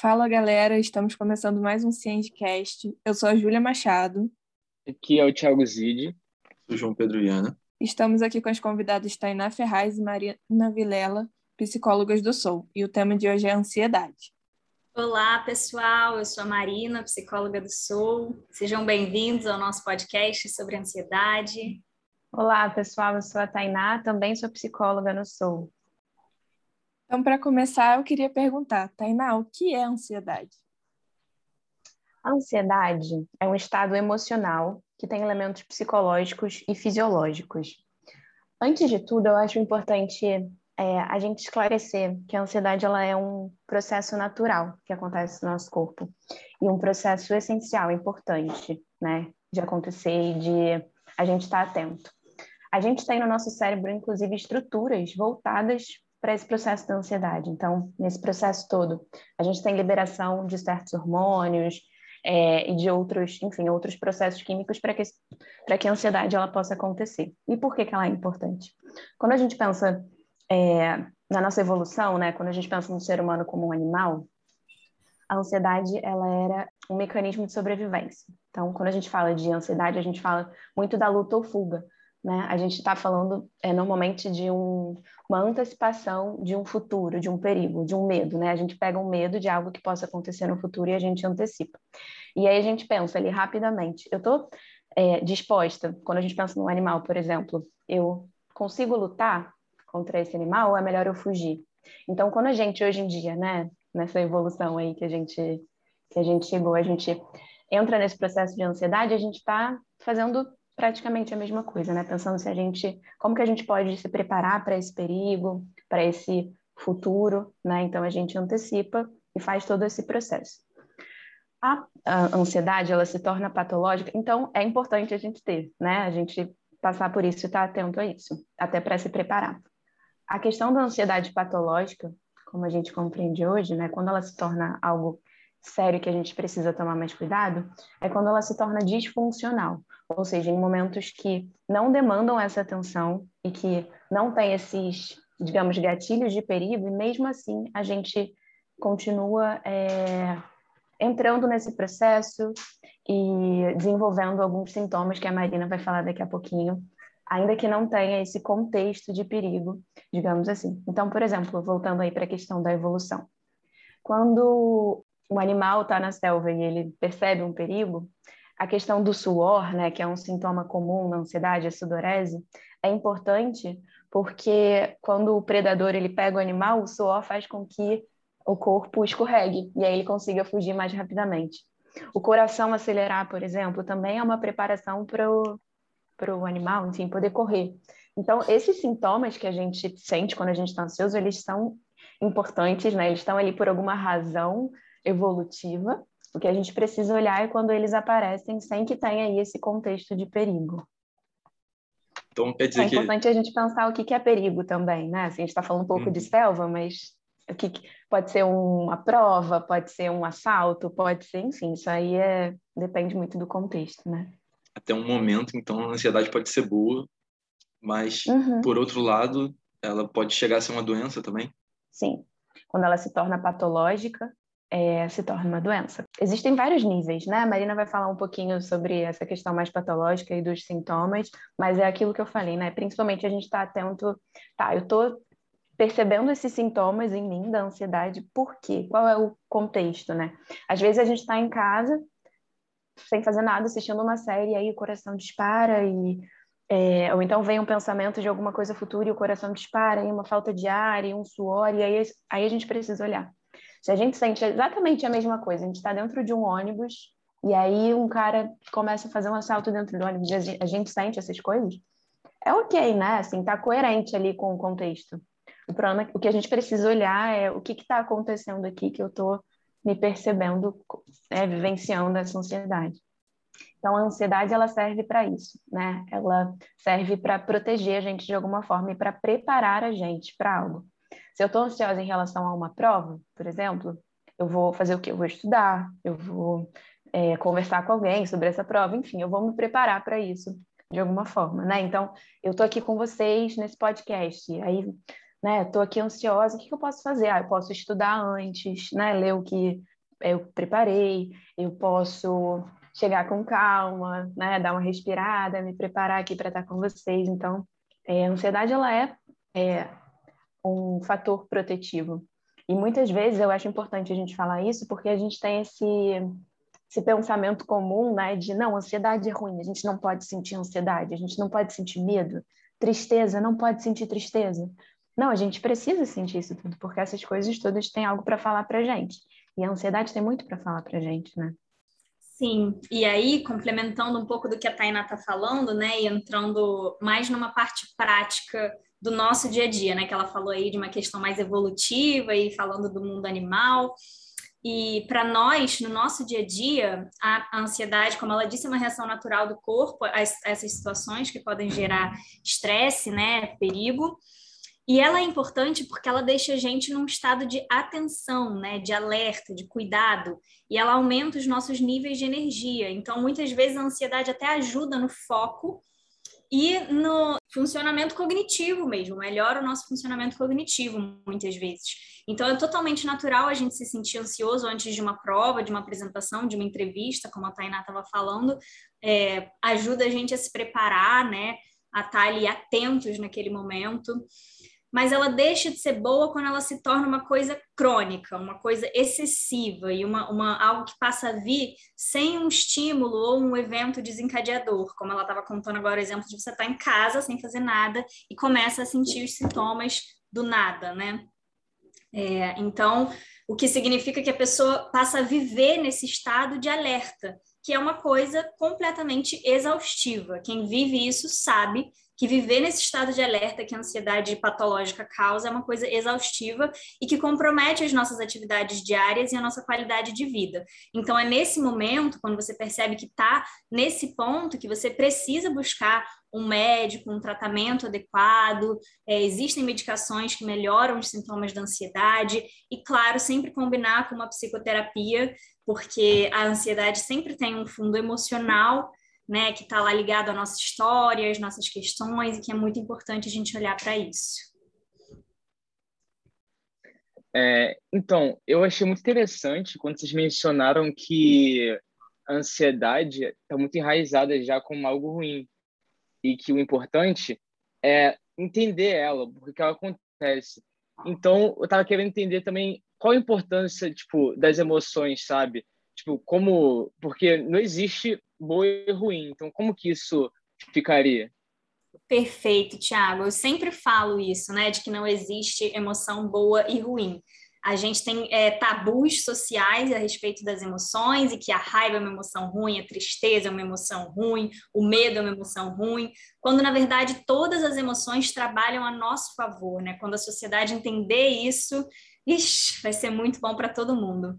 Fala galera, estamos começando mais um Cientcast. Eu sou a Júlia Machado. Aqui é o Thiago Zide. Sou o João Pedro Viana. Estamos aqui com as convidadas Tainá Ferraz e Marina Vilela, psicólogas do Soul. E o tema de hoje é ansiedade. Olá, pessoal. Eu sou a Marina, psicóloga do Soul. Sejam bem-vindos ao nosso podcast sobre ansiedade. Olá, pessoal. Eu sou a Tainá, também sou psicóloga no Soul. Então, para começar, eu queria perguntar, Tainá, o que é ansiedade? A ansiedade é um estado emocional que tem elementos psicológicos e fisiológicos. Antes de tudo, eu acho importante é, a gente esclarecer que a ansiedade ela é um processo natural que acontece no nosso corpo e um processo essencial, importante, né, de acontecer e de a gente estar atento. A gente tem no nosso cérebro, inclusive, estruturas voltadas para esse processo da ansiedade. Então, nesse processo todo, a gente tem liberação de certos hormônios é, e de outros, enfim, outros processos químicos para que, que a ansiedade ela possa acontecer. E por que, que ela é importante? Quando a gente pensa é, na nossa evolução, né, quando a gente pensa no ser humano como um animal, a ansiedade ela era um mecanismo de sobrevivência. Então, quando a gente fala de ansiedade, a gente fala muito da luta ou fuga. Né? A gente está falando é, normalmente de um, uma antecipação de um futuro, de um perigo, de um medo. Né? A gente pega um medo de algo que possa acontecer no futuro e a gente antecipa. E aí a gente pensa ali rapidamente. Eu estou é, disposta, quando a gente pensa num animal, por exemplo, eu consigo lutar contra esse animal ou é melhor eu fugir? Então, quando a gente hoje em dia, né, nessa evolução aí que a gente que a gente chegou, a gente entra nesse processo de ansiedade, a gente está fazendo praticamente a mesma coisa, né? Pensando se a gente, como que a gente pode se preparar para esse perigo, para esse futuro, né? Então a gente antecipa e faz todo esse processo. A, a ansiedade, ela se torna patológica, então é importante a gente ter, né? A gente passar por isso e estar atento a isso, até para se preparar. A questão da ansiedade patológica, como a gente compreende hoje, né? Quando ela se torna algo sério que a gente precisa tomar mais cuidado é quando ela se torna disfuncional, ou seja, em momentos que não demandam essa atenção e que não tem esses, digamos, gatilhos de perigo, e mesmo assim a gente continua é, entrando nesse processo e desenvolvendo alguns sintomas que a Marina vai falar daqui a pouquinho, ainda que não tenha esse contexto de perigo, digamos assim. Então, por exemplo, voltando aí para a questão da evolução. Quando o animal está na selva e ele percebe um perigo, a questão do suor, né, que é um sintoma comum na ansiedade, a sudorese, é importante porque quando o predador ele pega o animal, o suor faz com que o corpo escorregue e aí ele consiga fugir mais rapidamente. O coração acelerar, por exemplo, também é uma preparação para o animal, enfim, poder correr. Então, esses sintomas que a gente sente quando a gente está ansioso, eles são importantes, né? Eles estão ali por alguma razão evolutiva. O que a gente precisa olhar é quando eles aparecem sem que tenha aí esse contexto de perigo. Então, quer dizer é importante que... a gente pensar o que é perigo também, né? Assim, a gente está falando um pouco uhum. de selva, mas o que pode ser uma prova, pode ser um assalto, pode ser, enfim, isso aí é depende muito do contexto, né? Até um momento, então, a ansiedade pode ser boa, mas uhum. por outro lado, ela pode chegar a ser uma doença também? Sim. Quando ela se torna patológica, é, se torna uma doença. Existem vários níveis, né? A Marina vai falar um pouquinho sobre essa questão mais patológica e dos sintomas, mas é aquilo que eu falei, né? Principalmente a gente está atento, tá, eu estou percebendo esses sintomas em mim da ansiedade, por quê? Qual é o contexto, né? Às vezes a gente está em casa, sem fazer nada, assistindo uma série, e aí o coração dispara e é, ou então vem um pensamento de alguma coisa futura e o coração dispara, e uma falta de ar, e um suor, e aí, aí a gente precisa olhar. Se a gente sente exatamente a mesma coisa, a gente está dentro de um ônibus e aí um cara começa a fazer um assalto dentro do ônibus a gente sente essas coisas, é ok, né? Assim, tá coerente ali com o contexto. O problema, é o que a gente precisa olhar é o que está acontecendo aqui que eu estou me percebendo, é, vivenciando essa ansiedade. Então, a ansiedade ela serve para isso, né? Ela serve para proteger a gente de alguma forma e para preparar a gente para algo. Se eu estou ansiosa em relação a uma prova, por exemplo, eu vou fazer o quê? Eu vou estudar, eu vou é, conversar com alguém sobre essa prova, enfim, eu vou me preparar para isso de alguma forma, né? Então, eu estou aqui com vocês nesse podcast, aí né? Estou aqui ansiosa, o que, que eu posso fazer? Ah, eu posso estudar antes, né? Ler o que eu preparei, eu posso chegar com calma, né? Dar uma respirada, me preparar aqui para estar com vocês. Então, é, a ansiedade ela é, é um fator protetivo. E muitas vezes eu acho importante a gente falar isso porque a gente tem esse esse pensamento comum, né, de não, ansiedade é ruim, a gente não pode sentir ansiedade, a gente não pode sentir medo, tristeza, não pode sentir tristeza. Não, a gente precisa sentir isso tudo, porque essas coisas todas têm algo para falar para gente. E a ansiedade tem muito para falar para gente, né? Sim, e aí, complementando um pouco do que a Tainá está falando, né, e entrando mais numa parte prática do nosso dia a dia, né, que ela falou aí de uma questão mais evolutiva e falando do mundo animal. E para nós, no nosso dia a dia, a, ansiedade, como ela disse, é uma reação natural do corpo a essas situações que podem gerar estresse, né, perigo. E ela é importante porque ela deixa a gente num estado de atenção, né, de alerta, de cuidado, e ela aumenta os nossos níveis de energia. Então, muitas vezes a ansiedade até ajuda no foco e no funcionamento cognitivo mesmo, melhora o nosso funcionamento cognitivo muitas vezes. Então é totalmente natural a gente se sentir ansioso antes de uma prova, de uma apresentação, de uma entrevista, como a Tainá estava falando, é, ajuda a gente a se preparar, né, a estar ali atentos naquele momento mas ela deixa de ser boa quando ela se torna uma coisa crônica, uma coisa excessiva e uma, uma algo que passa a vir sem um estímulo ou um evento desencadeador, como ela estava contando agora o exemplo de você estar tá em casa sem fazer nada e começa a sentir os sintomas do nada, né? É, então, o que significa que a pessoa passa a viver nesse estado de alerta, que é uma coisa completamente exaustiva. Quem vive isso sabe que viver nesse estado de alerta que a ansiedade patológica causa é uma coisa exaustiva e que compromete as nossas atividades diárias e a nossa qualidade de vida. Então, é nesse momento, quando você percebe que está nesse ponto, que você precisa buscar um médico, um tratamento adequado, é, existem medicações que melhoram os sintomas da ansiedade, e, claro, sempre combinar com uma psicoterapia, porque a ansiedade sempre tem um fundo emocional né, que está lá ligado à nossa história, às nossas questões, e que é muito importante a gente olhar para isso. É, então, eu achei muito interessante quando vocês mencionaram que a ansiedade está muito enraizada já como algo ruim e que o importante é entender ela, porque ela acontece. Então, eu estava querendo entender também qual a importância, tipo, das emoções, sabe? Tipo, como... Porque não existe boa e ruim. Então, como que isso ficaria? Perfeito, Tiago. Eu sempre falo isso, né, de que não existe emoção boa e ruim. A gente tem é, tabus sociais a respeito das emoções e que a raiva é uma emoção ruim, a tristeza é uma emoção ruim, o medo é uma emoção ruim, quando na verdade todas as emoções trabalham a nosso favor, né? Quando a sociedade entender isso, ixi, vai ser muito bom para todo mundo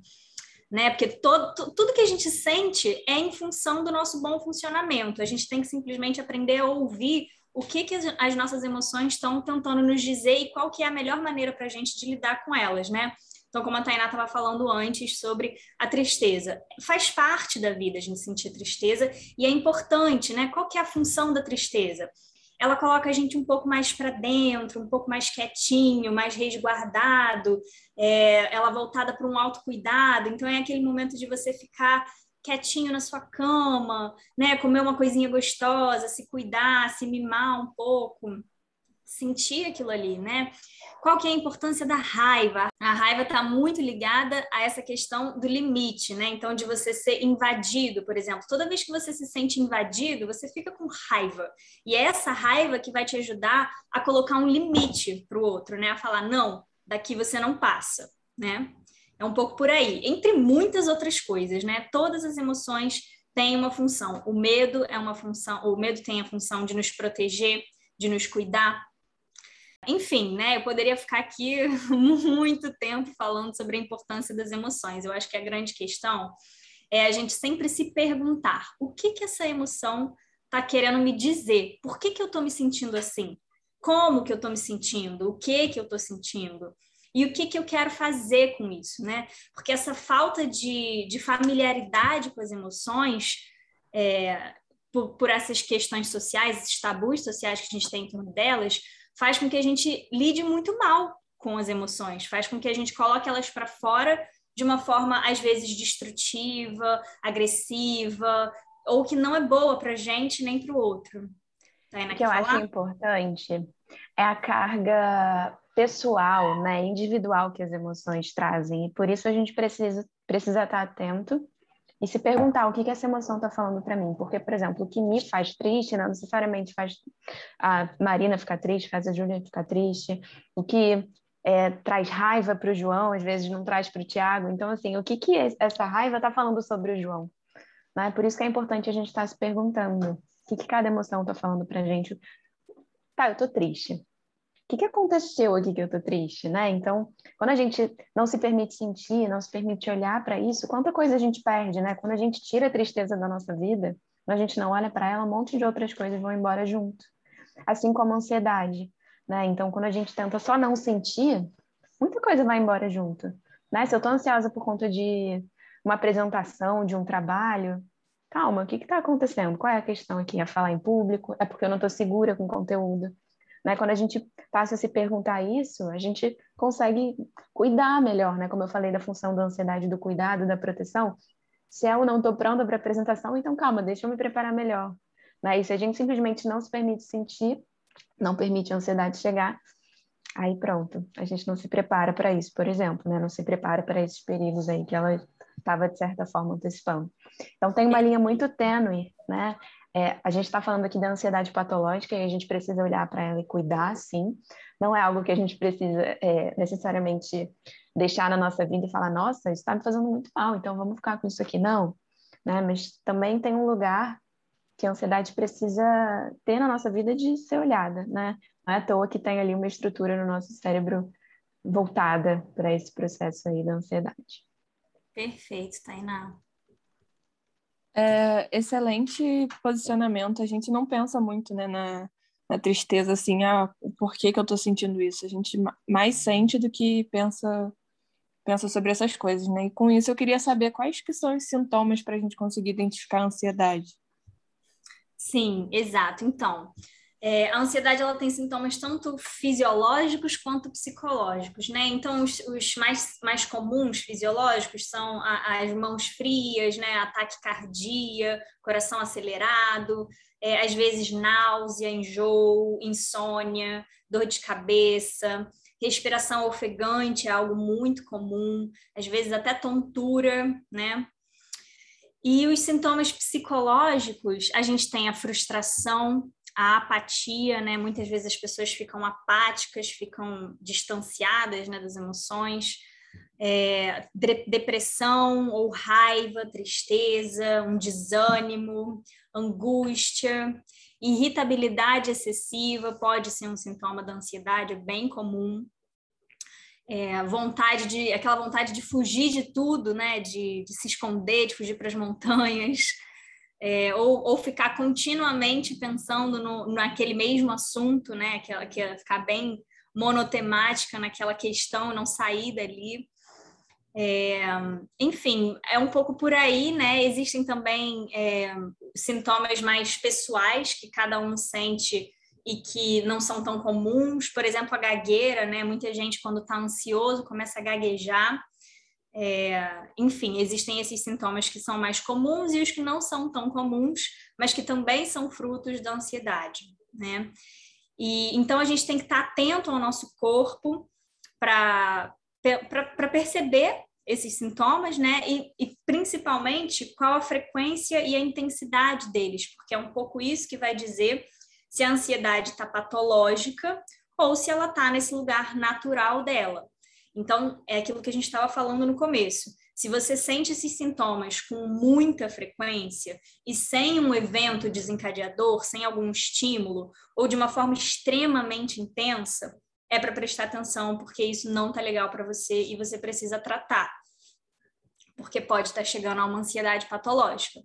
né? Porque todo, tudo que a gente sente é em função do nosso bom funcionamento. A gente tem que simplesmente aprender a ouvir o que, que as nossas emoções estão tentando nos dizer e qual que é a melhor maneira para a gente de lidar com elas, né? Então, como a Tainá estava falando antes sobre a tristeza, faz parte da vida a gente sentir tristeza e é importante, né? Qual que é a função da tristeza? Ela coloca a gente um pouco mais para dentro, um pouco mais quietinho, mais resguardado, é, ela voltada para um autocuidado. Então, é aquele momento de você ficar quietinho na sua cama, né? Comer uma coisinha gostosa, se cuidar, se mimar um pouco sentir aquilo ali, né? Qual que é a importância da raiva? A raiva está muito ligada a essa questão do limite, né? Então, de você ser invadido, por exemplo. Toda vez que você se sente invadido, você fica com raiva. E é essa raiva que vai te ajudar a colocar um limite para o outro, né? A falar, não, daqui você não passa, né? É um pouco por aí. Entre muitas outras coisas, né? Todas as emoções têm uma função. O medo é uma função, o medo tem a função de nos proteger, de nos cuidar, enfim, né? Eu poderia ficar aqui muito tempo falando sobre a importância das emoções. Eu acho que a grande questão é a gente sempre se perguntar o que que essa emoção está querendo me dizer? Por que, que eu estou me sentindo assim? Como que eu estou me sentindo? O que que eu estou sentindo? E o que, que eu quero fazer com isso, né? Porque essa falta de, de familiaridade com as emoções, é, por, por essas questões sociais, esses tabus sociais que a gente tem em torno delas, faz com que a gente lide muito mal com as emoções, faz com que a gente coloque elas para fora de uma forma às vezes destrutiva, agressiva, ou que não é boa para a gente nem para o outro. o que eu falar? acho importante é a carga pessoal, né, individual que as emoções trazem. E por isso a gente precisa, precisa estar atento e se perguntar o que, que essa emoção está falando para mim. Porque, por exemplo, o que me faz triste não necessariamente faz a Marina ficar triste, faz a Júlia ficar triste. O que é, traz raiva para o João, às vezes não traz para o Tiago. Então, assim, o que, que essa raiva está falando sobre o João? Né? Por isso que é importante a gente estar tá se perguntando o que, que cada emoção está falando para a gente. Tá, eu estou triste. Que, que aconteceu aqui que eu estou triste, né? Então, quando a gente não se permite sentir, não se permite olhar para isso, quanta coisa a gente perde, né? Quando a gente tira a tristeza da nossa vida, quando a gente não olha para ela, um monte de outras coisas vão embora junto. Assim como a ansiedade. Né? Então, quando a gente tenta só não sentir, muita coisa vai embora junto. Né? Se eu estou ansiosa por conta de uma apresentação, de um trabalho, calma, o que está acontecendo? Qual é a questão aqui? É falar em público? É porque eu não estou segura com o conteúdo? Né? Quando a gente passa a se perguntar isso, a gente consegue cuidar melhor, né? Como eu falei da função da ansiedade, do cuidado, da proteção. Se eu não estou pronta para a apresentação, então calma, deixa eu me preparar melhor. Né? E se a gente simplesmente não se permite sentir, não permite a ansiedade chegar, aí pronto, a gente não se prepara para isso, por exemplo, né? Não se prepara para esses perigos aí que ela estava, de certa forma, antecipando. Então, tem uma linha muito tênue, né? É, a gente está falando aqui da ansiedade patológica e a gente precisa olhar para ela e cuidar, sim. Não é algo que a gente precisa é, necessariamente deixar na nossa vida e falar, nossa, isso está me fazendo muito mal, então vamos ficar com isso aqui. Não, né? Mas também tem um lugar que a ansiedade precisa ter na nossa vida de ser olhada, né? Não é à toa que tem ali uma estrutura no nosso cérebro voltada para esse processo aí da ansiedade. Perfeito, Tainá. É, excelente posicionamento. A gente não pensa muito né, na, na tristeza, assim, ah, por que, que eu estou sentindo isso? A gente mais sente do que pensa pensa sobre essas coisas, né? E com isso eu queria saber quais que são os sintomas para a gente conseguir identificar a ansiedade. Sim, exato. Então, é, a ansiedade ela tem sintomas tanto fisiológicos quanto psicológicos, né? Então, os, os mais, mais comuns fisiológicos são a, as mãos frias, né? Ataque cardíaco, coração acelerado, é, às vezes náusea, enjoo, insônia, dor de cabeça, respiração ofegante é algo muito comum, às vezes até tontura, né? E os sintomas psicológicos, a gente tem a frustração, a apatia, né? Muitas vezes as pessoas ficam apáticas, ficam distanciadas né, das emoções, é, depressão ou raiva, tristeza, um desânimo, angústia, irritabilidade excessiva pode ser um sintoma da ansiedade, é bem comum é, vontade de aquela vontade de fugir de tudo, né? De, de se esconder, de fugir para as montanhas, é, ou, ou ficar continuamente pensando no, naquele mesmo assunto, né? Aquela que ficar bem monotemática naquela questão, não sair dali. É, enfim, é um pouco por aí, né? Existem também é, sintomas mais pessoais que cada um sente e que não são tão comuns. Por exemplo, a gagueira, né? Muita gente, quando está ansioso, começa a gaguejar. É, enfim, existem esses sintomas que são mais comuns e os que não são tão comuns, mas que também são frutos da ansiedade, né? E então a gente tem que estar atento ao nosso corpo para perceber esses sintomas, né? E, e, principalmente qual a frequência e a intensidade deles, porque é um pouco isso que vai dizer se a ansiedade está patológica ou se ela está nesse lugar natural dela. Então, é aquilo que a gente estava falando no começo. Se você sente esses sintomas com muita frequência e sem um evento desencadeador, sem algum estímulo, ou de uma forma extremamente intensa, é para prestar atenção, porque isso não está legal para você e você precisa tratar. Porque pode estar tá chegando a uma ansiedade patológica.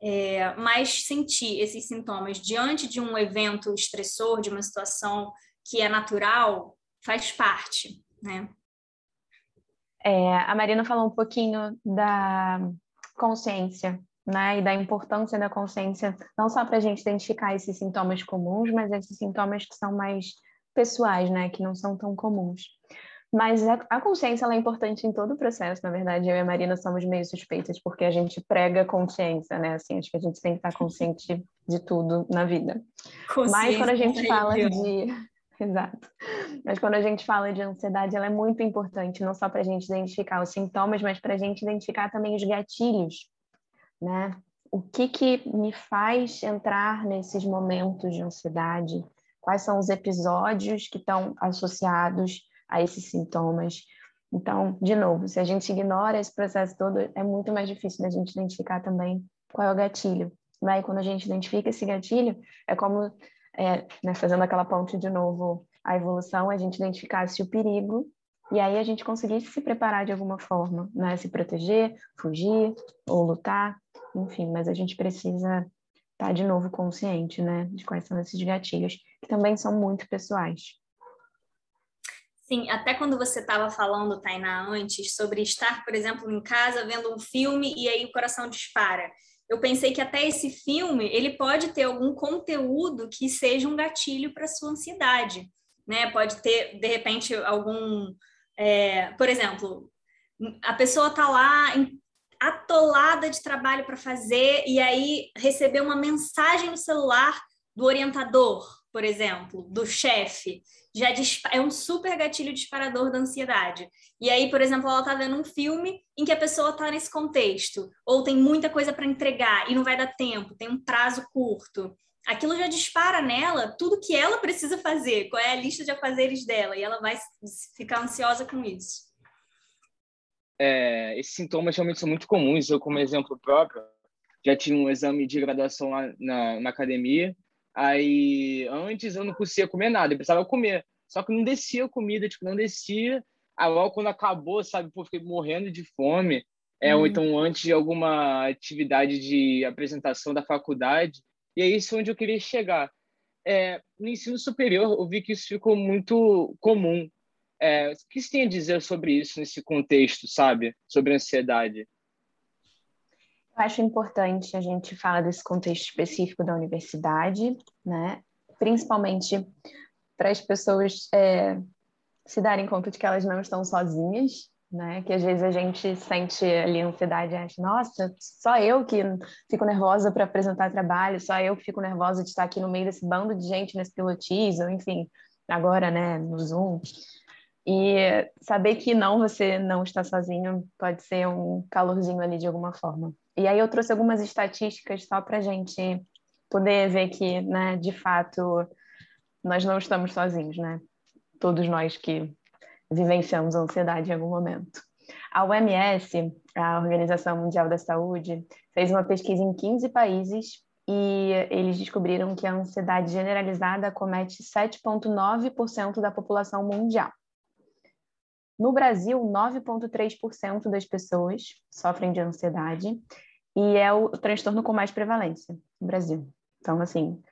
É, mas sentir esses sintomas diante de um evento estressor, de uma situação que é natural, faz parte, né? É, a Marina falou um pouquinho da consciência, né? E da importância da consciência, não só para a gente identificar esses sintomas comuns, mas esses sintomas que são mais pessoais, né, que não são tão comuns. Mas a, a consciência é importante em todo o processo, na verdade. Eu e a Marina somos meio suspeitas, porque a gente prega consciência, né? Assim, acho que a gente tem que estar consciente de tudo na vida. Mas quando a gente fala de. Exato. Mas quando a gente fala de ansiedade, ela é muito importante, não só para a gente identificar os sintomas, mas para a gente identificar também os gatilhos, né? O que que me faz entrar nesses momentos de ansiedade? Quais são os episódios que estão associados a esses sintomas? Então, de novo, se a gente ignora esse processo todo, é muito mais difícil da gente identificar também qual é o gatilho. Né? E quando a gente identifica esse gatilho, é como é, né, fazendo aquela ponte de novo, a evolução, a gente identificasse o perigo e aí a gente conseguisse se preparar de alguma forma, né? Se proteger, fugir ou lutar, enfim, mas a gente precisa estar tá de novo consciente, né? De quais são esses gatilhos, que também são muito pessoais. Sim, até quando você estava falando, Tainá, antes, sobre estar, por exemplo, em casa vendo um filme e aí o coração dispara eu pensei que até esse filme ele pode ter algum conteúdo que seja um gatilho para sua ansiedade, né? Pode ter de repente algum, é, por exemplo, a pessoa está lá atolada de trabalho para fazer e aí recebeu uma mensagem no celular do orientador, por exemplo, do chefe, já é um super gatilho disparador da ansiedade. E aí, por exemplo, ela está vendo um filme em que a pessoa está nesse contexto, ou tem muita coisa para entregar e não vai dar tempo, tem um prazo curto. Aquilo já dispara nela tudo que ela precisa fazer, qual é a lista de afazeres dela, e ela vai ficar ansiosa com isso. É, esses sintomas realmente são muito comuns. Eu, como exemplo próprio, já tinha um exame de graduação lá na, na academia. Aí, antes eu não conseguia comer nada, eu precisava comer. Só que não descia a comida, tipo, não descia. Aí logo quando acabou, sabe, pô, fiquei morrendo de fome. É, Ou uhum. então antes de alguma atividade de apresentação da faculdade. E é isso onde eu queria chegar. É, no ensino superior, eu vi que isso ficou muito comum. É, o que você tem a dizer sobre isso nesse contexto, sabe? Sobre ansiedade? Eu acho importante a gente falar desse contexto específico da universidade, né? Principalmente para as pessoas é, se darem conta de que elas não estão sozinhas, né? Que às vezes a gente sente ali ansiedade acha, nossa, só eu que fico nervosa para apresentar trabalho, só eu que fico nervosa de estar aqui no meio desse bando de gente nesse pilotismo, enfim, agora, né, no Zoom. E saber que não, você não está sozinho, pode ser um calorzinho ali de alguma forma. E aí eu trouxe algumas estatísticas só para a gente poder ver que, né, de fato, nós não estamos sozinhos, né? todos nós que vivenciamos ansiedade em algum momento. A OMS, a Organização Mundial da Saúde, fez uma pesquisa em 15 países e eles descobriram que a ansiedade generalizada comete 7,9% da população mundial. No Brasil, 9,3% das pessoas sofrem de ansiedade e é o transtorno com mais prevalência no Brasil. Então, assim,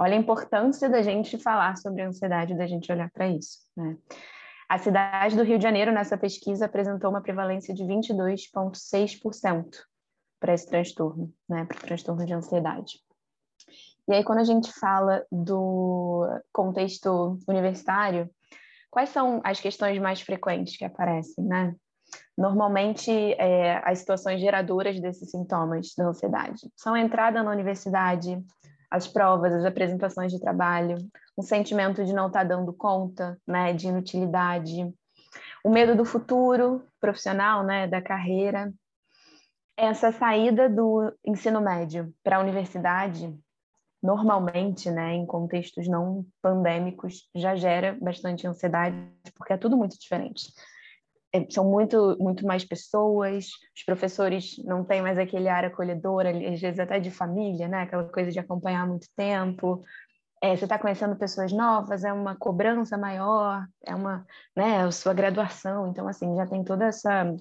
Olha a importância da gente falar sobre ansiedade, da gente olhar para isso. Né? A cidade do Rio de Janeiro, nessa pesquisa, apresentou uma prevalência de 22,6% para esse transtorno, né? para o transtorno de ansiedade. E aí, quando a gente fala do contexto universitário, quais são as questões mais frequentes que aparecem, né? Normalmente, é, as situações geradoras desses sintomas da ansiedade são a entrada na universidade, as provas, as apresentações de trabalho, um sentimento de não estar tá dando conta, né, de inutilidade, o medo do futuro profissional, né, da carreira. Essa saída do ensino médio para a universidade, normalmente, né, em contextos não pandêmicos, já gera bastante ansiedade, porque é tudo muito diferente. É, são muito, muito mais pessoas, os professores não têm mais aquele ar acolhedor, às vezes até de família, né? aquela coisa de acompanhar muito tempo. É, você está conhecendo pessoas novas, é uma cobrança maior, é uma, né, a sua graduação, então, assim, já tem toda essa,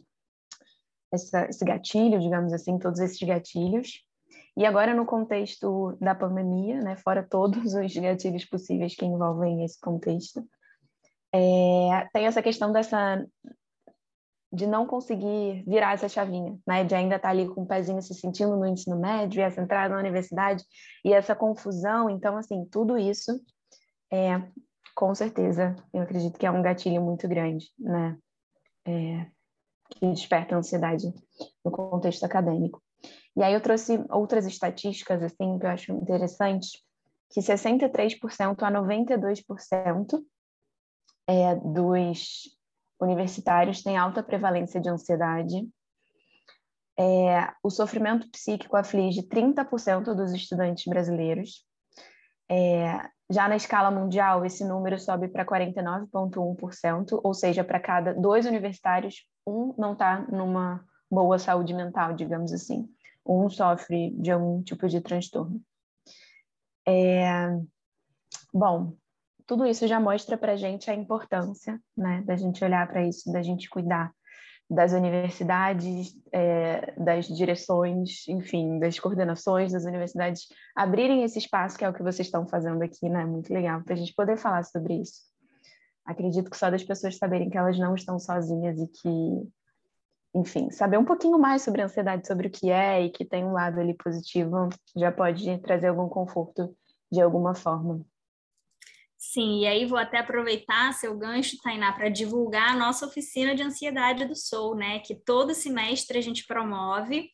essa esse gatilho, digamos assim, todos esses gatilhos. E agora, no contexto da pandemia, né, fora todos os gatilhos possíveis que envolvem esse contexto, é, tem essa questão dessa de não conseguir virar essa chavinha, né? De ainda estar tá ali com o pezinho se sentindo no ensino médio, e essa entrada na universidade e essa confusão. Então, assim, tudo isso é, com certeza, eu acredito que é um gatilho muito grande, né? É, que desperta ansiedade no contexto acadêmico. E aí eu trouxe outras estatísticas, assim, que eu acho interessantes, que 63% a 92% é, dos universitários têm alta prevalência de ansiedade. É, o sofrimento psíquico aflige 30% dos estudantes brasileiros. É, já na escala mundial, esse número sobe para 49,1%, ou seja, para cada dois universitários, um não está numa boa saúde mental, digamos assim. Um sofre de algum tipo de transtorno. É... Bom, tudo isso já mostra para a gente a importância né, da gente olhar para isso, da gente cuidar das universidades, é, das direções, enfim, das coordenações das universidades abrirem esse espaço que é o que vocês estão fazendo aqui, né? Muito legal para a gente poder falar sobre isso. Acredito que só das pessoas saberem que elas não estão sozinhas e que, enfim, saber um pouquinho mais sobre a ansiedade, sobre o que é e que tem um lado ali positivo, já pode trazer algum conforto de alguma forma. Sim, e aí vou até aproveitar seu gancho, Tainá, para divulgar a nossa oficina de ansiedade do Soul, né? Que todo semestre a gente promove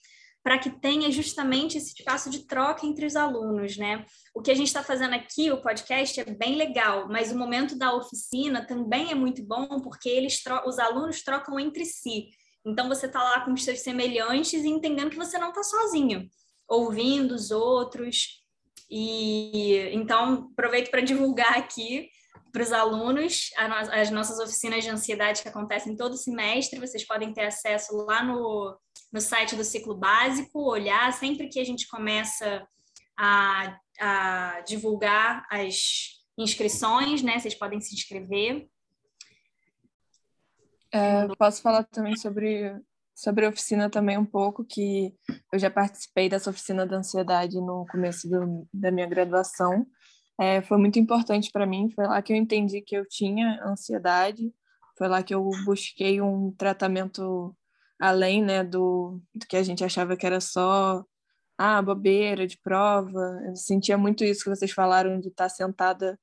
para que tenha justamente esse espaço de troca entre os alunos, né? O que a gente está fazendo aqui, o podcast, é bem legal, mas o momento da oficina também é muito bom porque eles os alunos trocam entre si. Então você está lá com os seus semelhantes e entendendo que você não está sozinho, ouvindo os outros, e então aproveito para divulgar aqui para os alunos as nossas oficinas de ansiedade que acontecem todo semestre. Vocês podem ter acesso lá no, no site do ciclo básico, olhar sempre que a gente começa a, a divulgar as inscrições, né? Vocês podem se inscrever. É, posso falar também sobre sobre a oficina também um pouco, que eu já participei dessa oficina da ansiedade no começo do, da minha graduação. É, foi muito importante para mim, foi lá que eu entendi que eu tinha ansiedade, foi lá que eu busquei um tratamento além né, do, do que a gente achava que era só ah, bobeira de prova. Eu sentia muito isso que vocês falaram de estar sentada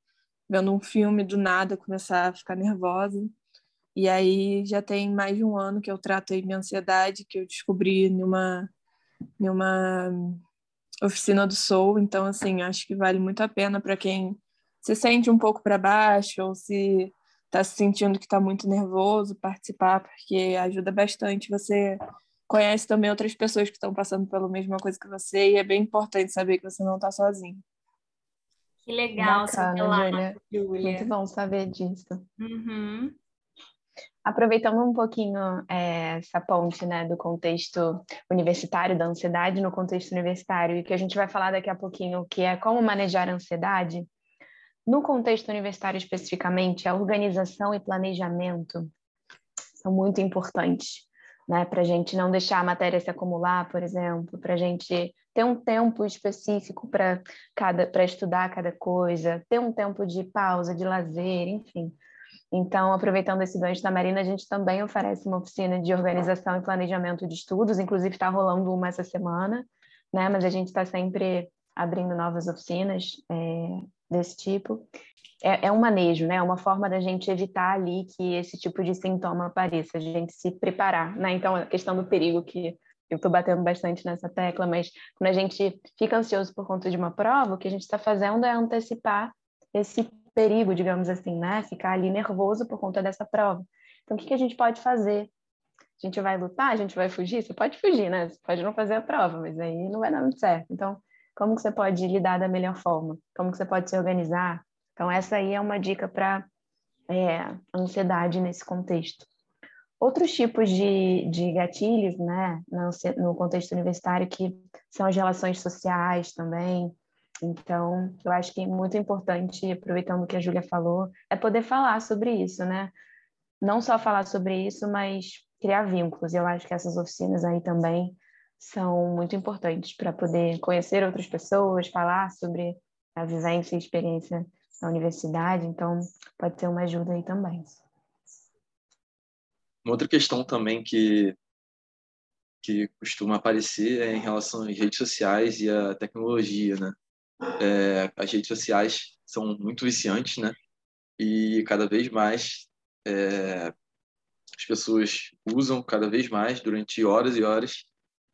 vendo um filme do nada começar a ficar nervosa. E aí já tem mais de um ano que eu trato aí minha ansiedade, que eu descobri numa, numa oficina do Soul. Então, assim, acho que vale muito a pena para quem se sente um pouco para baixo ou se está se sentindo que está muito nervoso participar, porque ajuda bastante. Você conhece também outras pessoas que estão passando pela mesma coisa que você e é bem importante saber que você não está sozinho. Que legal, Bacana, Julia. Muito bom saber disso. Uhum. Aproveitando um pouquinho é, essa ponte né, do contexto universitário, da ansiedade no contexto universitário, e que a gente vai falar daqui a pouquinho, que é como manejar a ansiedade, no contexto universitário especificamente, a organização e planejamento são muito importantes, né, para a gente não deixar a matéria se acumular, por exemplo, para a gente ter um tempo específico para cada para estudar cada coisa, ter um tempo de pausa, de lazer, enfim então, aproveitando esse gancho da Marina, a gente também oferece uma oficina de organização e planejamento de estudos, inclusive está rolando uma essa semana, né? Mas a gente está sempre abrindo novas oficinas é, desse tipo. É, é, um manejo, né? É uma forma da gente evitar ali que esse tipo de sintoma apareça, a gente se preparar, né? Então, a questão do perigo que eu estou batendo bastante nessa tecla, mas quando a gente fica ansioso por conta de uma prova, o que a gente está fazendo é antecipar esse perigo, digamos assim, né? Ficar ali nervoso por conta dessa prova. Então, o que, que a gente pode fazer? A gente vai lutar? A gente vai fugir? Você pode fugir, né? Você pode não fazer a prova, mas aí não vai dar muito certo. Então, como que você pode lidar da melhor forma? Como que você pode se organizar? Então, essa aí é uma dica para é, ansiedade nesse contexto. Outros tipos de, de gatilhos, né, no contexto universitário, que são as relações sociais também, então, eu acho que é muito importante, aproveitando o que a Júlia falou, é poder falar sobre isso, né? Não só falar sobre isso, mas criar vínculos. Eu acho que essas oficinas aí também são muito importantes para poder conhecer outras pessoas, falar sobre a vivência e experiência na universidade. Então, pode ter uma ajuda aí também. Uma outra questão também que que costuma aparecer é em relação às redes sociais e à tecnologia, né? É, as redes sociais são muito viciantes, né? e cada vez mais é, as pessoas usam cada vez mais durante horas e horas.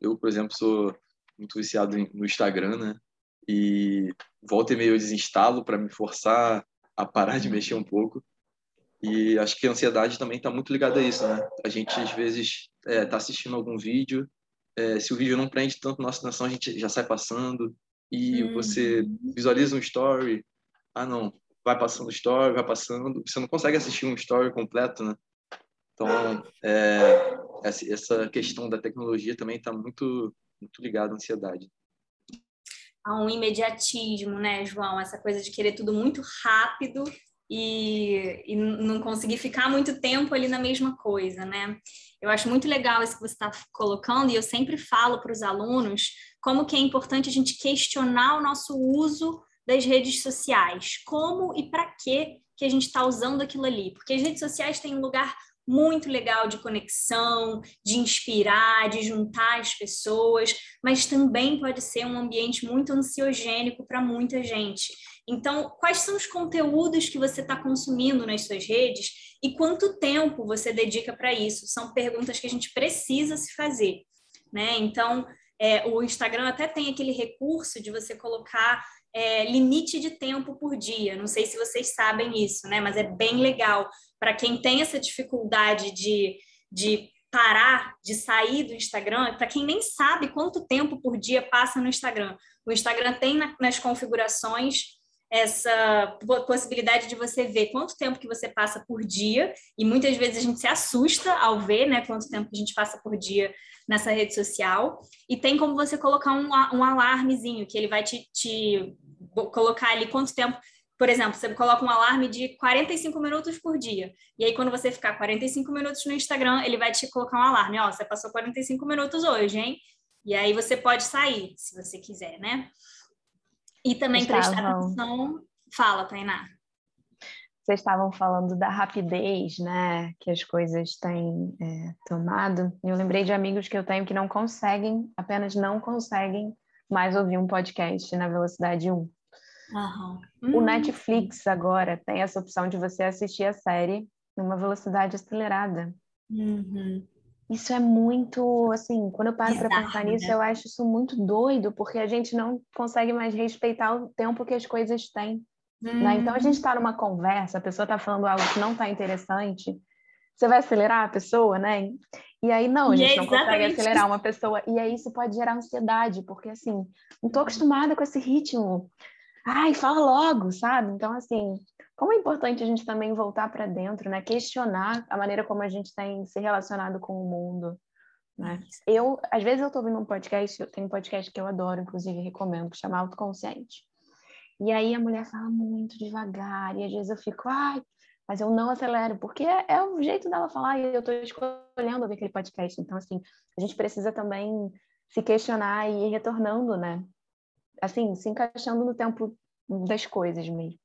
Eu, por exemplo, sou muito viciado no Instagram, né? E volta e meio eu desinstalo para me forçar a parar de mexer um pouco. E acho que a ansiedade também está muito ligada a isso, né? A gente, às vezes, está é, tá assistindo algum vídeo, é, se o vídeo não prende tanto nossa atenção, a gente já sai passando, e uhum. você visualiza um story, ah, não, vai passando story, vai passando, você não consegue assistir um story completo, né? Então, é, essa questão da tecnologia também está muito, muito ligada à ansiedade. Há um imediatismo, né, João? Essa coisa de querer tudo muito rápido e, e não conseguir ficar muito tempo ali na mesma coisa, né? Eu acho muito legal isso que você está colocando e eu sempre falo para os alunos como que é importante a gente questionar o nosso uso das redes sociais, como e para que que a gente está usando aquilo ali, porque as redes sociais têm um lugar muito legal de conexão, de inspirar, de juntar as pessoas, mas também pode ser um ambiente muito ansiogênico para muita gente. Então, quais são os conteúdos que você está consumindo nas suas redes e quanto tempo você dedica para isso? São perguntas que a gente precisa se fazer, né? Então, é, o Instagram até tem aquele recurso de você colocar é, limite de tempo por dia. Não sei se vocês sabem isso, né? Mas é bem legal para quem tem essa dificuldade de, de parar, de sair do Instagram, para quem nem sabe quanto tempo por dia passa no Instagram. O Instagram tem na, nas configurações essa possibilidade de você ver quanto tempo que você passa por dia, e muitas vezes a gente se assusta ao ver, né, quanto tempo que a gente passa por dia nessa rede social, e tem como você colocar um, um alarmezinho, que ele vai te, te colocar ali quanto tempo, por exemplo, você coloca um alarme de 45 minutos por dia, e aí quando você ficar 45 minutos no Instagram, ele vai te colocar um alarme, ó, você passou 45 minutos hoje, hein? E aí você pode sair, se você quiser, né? E também Estavam... prestar atenção. Fala, Tainá. Vocês estavam falando da rapidez, né, que as coisas têm é, tomado. Eu lembrei de amigos que eu tenho que não conseguem, apenas não conseguem mais ouvir um podcast na velocidade 1. Uhum. O hum. Netflix agora tem essa opção de você assistir a série numa velocidade acelerada. Uhum. Isso é muito, assim, quando eu paro para pensar nisso, né? eu acho isso muito doido, porque a gente não consegue mais respeitar o tempo que as coisas têm. Hum. Né? Então a gente está numa conversa, a pessoa está falando algo que não está interessante, você vai acelerar a pessoa, né? E aí não, a gente é não consegue acelerar uma pessoa. E aí isso pode gerar ansiedade, porque assim, não estou acostumada com esse ritmo. Ai, fala logo, sabe? Então, assim, como é importante a gente também voltar para dentro, né? Questionar a maneira como a gente tem se relacionado com o mundo. Né? Eu, às vezes, eu estou ouvindo um podcast, tem um podcast que eu adoro, inclusive recomendo, que chama Autoconsciente. E aí a mulher fala muito devagar, e às vezes eu fico, ai, mas eu não acelero, porque é, é o jeito dela falar, e eu estou escolhendo ouvir aquele podcast. Então, assim, a gente precisa também se questionar e ir retornando, né? Assim, se encaixando no tempo das coisas mesmo.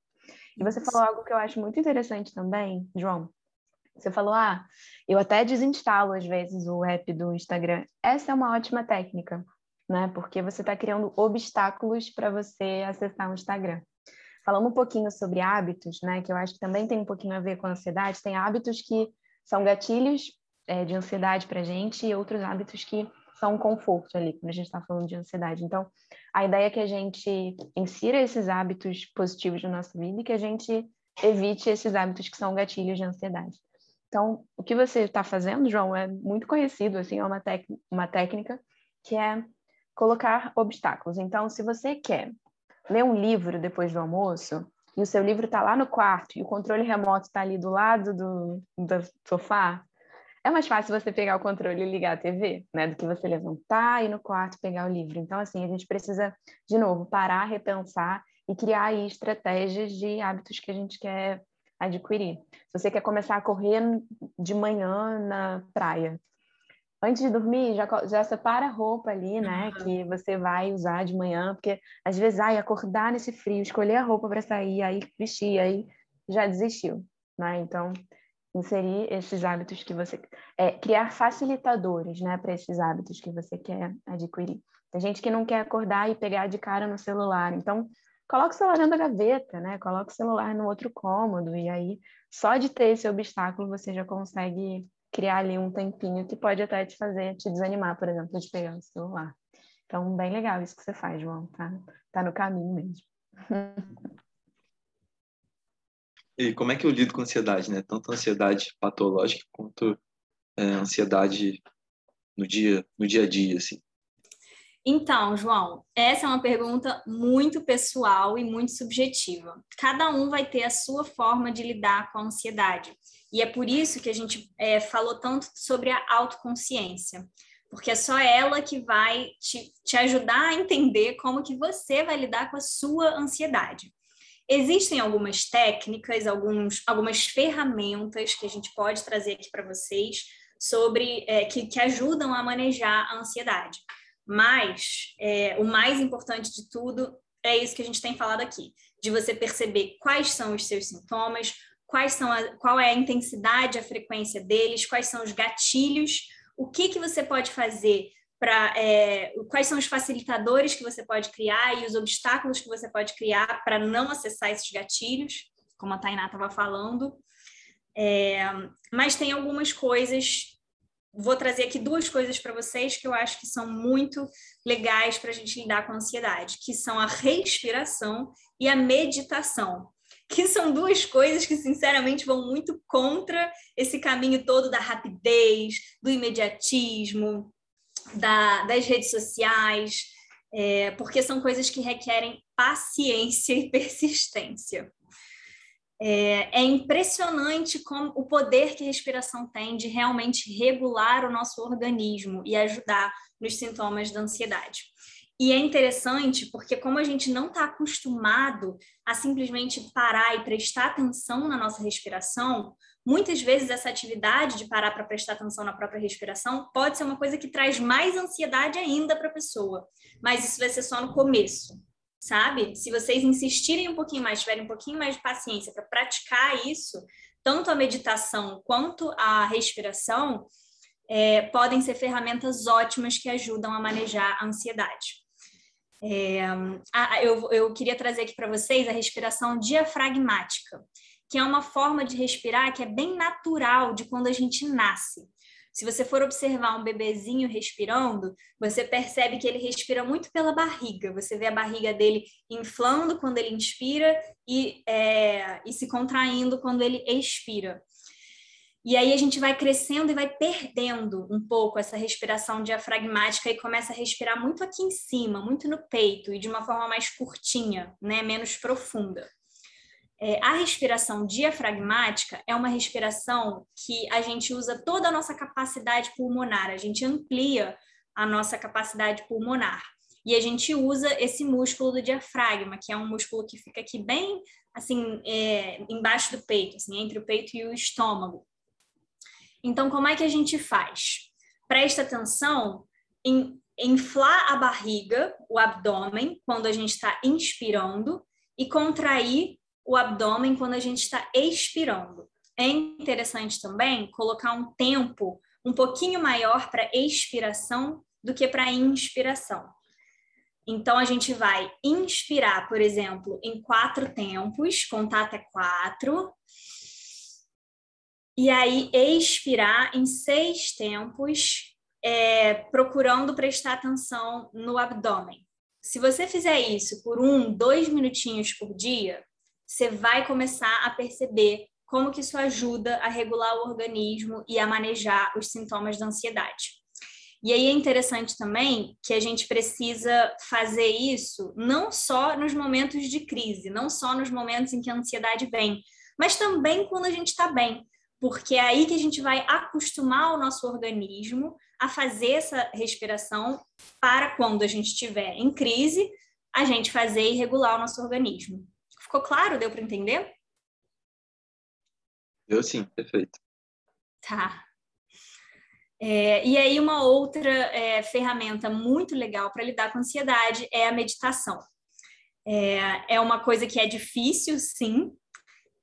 E você falou algo que eu acho muito interessante também, João. Você falou, ah, eu até desinstalo às vezes o app do Instagram. Essa é uma ótima técnica, né? Porque você está criando obstáculos para você acessar o Instagram. Falando um pouquinho sobre hábitos, né? Que eu acho que também tem um pouquinho a ver com a ansiedade. Tem hábitos que são gatilhos é, de ansiedade para gente e outros hábitos que são um conforto ali, quando a gente está falando de ansiedade. Então, a ideia é que a gente insira esses hábitos positivos na nossa vida e que a gente evite esses hábitos que são gatilhos de ansiedade. Então, o que você está fazendo, João, é muito conhecido, assim, é uma, uma técnica que é colocar obstáculos. Então, se você quer ler um livro depois do almoço, e o seu livro está lá no quarto, e o controle remoto está ali do lado do, do sofá, é mais fácil você pegar o controle e ligar a TV, né, do que você levantar e ir no quarto pegar o livro. Então, assim, a gente precisa, de novo, parar, repensar e criar aí estratégias de hábitos que a gente quer adquirir. Se você quer começar a correr de manhã na praia, antes de dormir, já, já separa a roupa ali, né, uhum. que você vai usar de manhã, porque às vezes, ai, acordar nesse frio, escolher a roupa para sair, aí vestir, aí já desistiu, né? Então, inserir esses hábitos que você é, criar facilitadores, né, para esses hábitos que você quer adquirir. Tem gente que não quer acordar e pegar de cara no celular, então coloca o celular dentro da gaveta, né? Coloca o celular no outro cômodo, e aí só de ter esse obstáculo você já consegue criar ali um tempinho que pode até te fazer te desanimar, por exemplo, de pegar o celular. Então, bem legal isso que você faz, João, tá? Tá no caminho mesmo. E como é que eu lido com ansiedade, né? Tanto ansiedade patológica quanto é, ansiedade no dia, no dia a dia, assim. Então, João, essa é uma pergunta muito pessoal e muito subjetiva. Cada um vai ter a sua forma de lidar com a ansiedade. E é por isso que a gente é, falou tanto sobre a autoconsciência, porque é só ela que vai te, te ajudar a entender como que você vai lidar com a sua ansiedade. Existem algumas técnicas, alguns, algumas ferramentas que a gente pode trazer aqui para vocês sobre é, que, que ajudam a manejar a ansiedade. Mas é, o mais importante de tudo é isso que a gente tem falado aqui, de você perceber quais são os seus sintomas, quais são a, qual é a intensidade, a frequência deles, quais são os gatilhos, o que, que você pode fazer para é, quais são os facilitadores que você pode criar e os obstáculos que você pode criar para não acessar esses gatilhos, como a Tainá estava falando. É, mas tem algumas coisas vou trazer aqui duas coisas para vocês que eu acho que são muito legais para a gente lidar com a ansiedade, que são a respiração e a meditação, que são duas coisas que, sinceramente, vão muito contra esse caminho todo da rapidez, do imediatismo, da, das redes sociais, é, porque são coisas que requerem paciência e persistência. É, é, impressionante como o poder que a respiração tem de realmente regular o nosso organismo e ajudar nos sintomas da ansiedade. E é interessante porque, como a gente não está acostumado a simplesmente parar e prestar atenção na nossa respiração, muitas vezes essa atividade de parar para prestar atenção na própria respiração pode ser uma coisa que traz mais ansiedade ainda para a pessoa. Mas isso vai ser só no começo sabe? Se vocês insistirem um pouquinho mais, tiverem um pouquinho mais de paciência para praticar isso, tanto a meditação quanto a respiração é, podem ser ferramentas ótimas que ajudam a manejar a ansiedade. É, a, eu, eu queria trazer aqui para vocês a respiração diafragmática, que é uma forma de respirar que é bem natural de quando a gente nasce. Se você for observar um bebezinho respirando, você percebe que ele respira muito pela barriga. Você vê a barriga dele inflando quando ele inspira e, é, e se contraindo quando ele expira. E aí a gente vai crescendo e vai perdendo um pouco essa respiração diafragmática e começa a respirar muito aqui em cima, muito no peito e de uma forma mais curtinha, né, menos profunda. É, a respiração diafragmática é uma respiração que a gente usa toda a nossa capacidade pulmonar, a gente amplia a nossa capacidade pulmonar. E a gente usa esse músculo do diafragma, que é um músculo que fica aqui bem assim, é, embaixo do peito, assim, entre o peito e o estômago. Então, como é que a gente faz? Presta atenção em inflar a barriga, o abdômen, quando a gente está inspirando, e contrair o abdômen quando a gente está expirando. É interessante também colocar um tempo um pouquinho maior para expiração do que para inspiração. Então, a gente vai inspirar, por exemplo, em quatro tempos, contar até quatro. E aí, expirar em seis tempos, é, procurando prestar atenção no abdômen. Se você fizer isso por um, dois minutinhos por dia, você vai começar a perceber como que isso ajuda a regular o organismo e a manejar os sintomas da ansiedade. E aí é interessante também que a gente precisa fazer isso não só nos momentos de crise, não só nos momentos em que a ansiedade vem, mas também quando a gente está bem, porque é aí que a gente vai acostumar o nosso organismo a fazer essa respiração para quando a gente estiver em crise, a gente fazer e regular o nosso organismo. Ficou claro? Deu para entender? Deu sim, perfeito. Tá. É, e aí, uma outra é, ferramenta muito legal para lidar com ansiedade é a meditação. É, é uma coisa que é difícil, sim,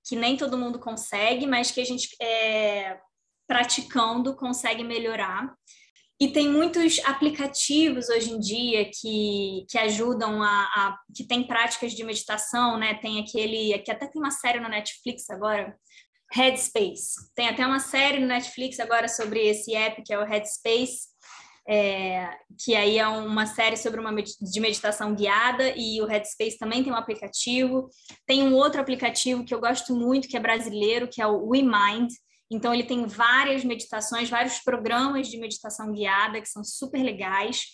que nem todo mundo consegue, mas que a gente, é, praticando, consegue melhorar. E tem muitos aplicativos hoje em dia que, que ajudam a, a, que tem práticas de meditação, né? Tem aquele, que até tem uma série no Netflix agora, Headspace. Tem até uma série no Netflix agora sobre esse app que é o Headspace, é, que aí é uma série sobre uma de meditação guiada e o Headspace também tem um aplicativo. Tem um outro aplicativo que eu gosto muito que é brasileiro, que é o WeMind então, ele tem várias meditações, vários programas de meditação guiada que são super legais.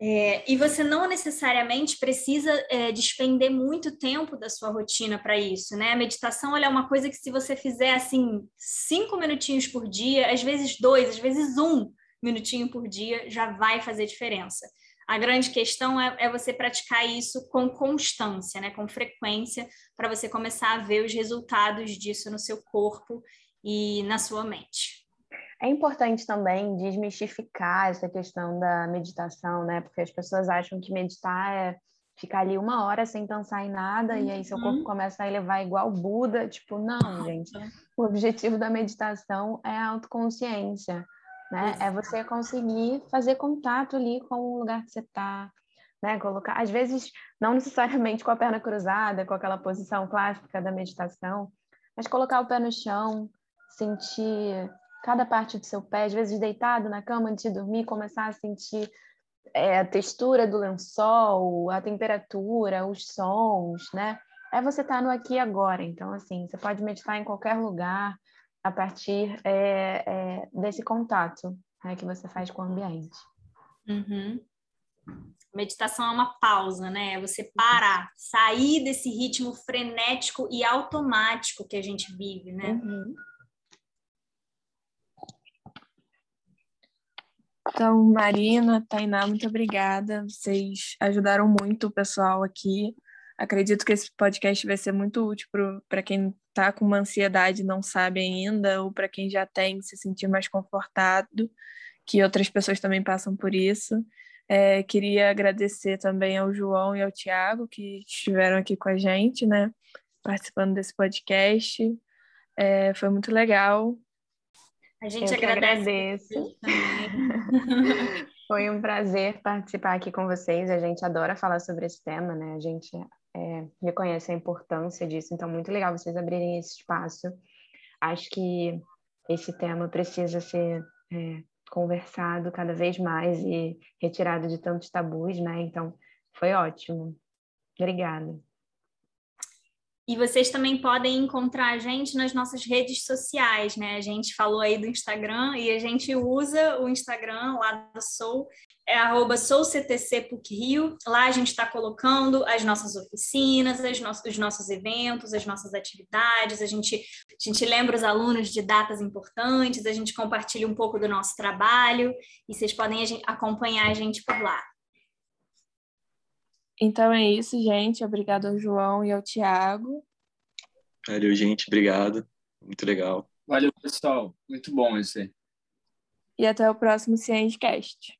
É, e você não necessariamente precisa é, despender muito tempo da sua rotina para isso, né? A meditação é uma coisa que se você fizer assim cinco minutinhos por dia, às vezes dois, às vezes um minutinho por dia, já vai fazer diferença. A grande questão é, é você praticar isso com constância, né? Com frequência, para você começar a ver os resultados disso no seu corpo e na sua mente. É importante também desmistificar essa questão da meditação, né? Porque as pessoas acham que meditar é ficar ali uma hora sem pensar em nada uhum. e aí seu corpo uhum. começa a elevar igual Buda. Tipo, não, gente. O objetivo da meditação é a autoconsciência, né? É você conseguir fazer contato ali com o lugar que você está, né? Colocar, às vezes, não necessariamente com a perna cruzada, com aquela posição clássica da meditação, mas colocar o pé no chão, sentir cada parte do seu pé, às vezes deitado na cama antes de dormir, começar a sentir é, a textura do lençol, a temperatura, os sons, né? É você estar tá no aqui e agora. Então, assim, você pode meditar em qualquer lugar a partir é, é, desse contato né, que você faz com o ambiente. Uhum. Meditação é uma pausa, né? É você parar, sair desse ritmo frenético e automático que a gente vive, né? Uhum. Então, Marina, Tainá, muito obrigada. Vocês ajudaram muito o pessoal aqui. Acredito que esse podcast vai ser muito útil para quem está com uma ansiedade e não sabe ainda, ou para quem já tem, se sentir mais confortado, que outras pessoas também passam por isso. É, queria agradecer também ao João e ao Tiago, que estiveram aqui com a gente, né, participando desse podcast. É, foi muito legal. A gente Eu agradece. Foi um prazer participar aqui com vocês. A gente adora falar sobre esse tema, né? A gente é, reconhece a importância disso, então muito legal vocês abrirem esse espaço. Acho que esse tema precisa ser é, conversado cada vez mais e retirado de tantos tabus, né? Então foi ótimo. Obrigada. E vocês também podem encontrar a gente nas nossas redes sociais, né? A gente falou aí do Instagram e a gente usa o Instagram lá do Soul, é arroba SoulCTCPUCRio. Lá a gente está colocando as nossas oficinas, as no os nossos eventos, as nossas atividades, a gente, a gente lembra os alunos de datas importantes, a gente compartilha um pouco do nosso trabalho e vocês podem acompanhar a gente por lá. Então é isso, gente. Obrigado ao João e ao Tiago. Valeu, gente. Obrigado. Muito legal. Valeu, pessoal. Muito bom esse. E até o próximo Cientcast.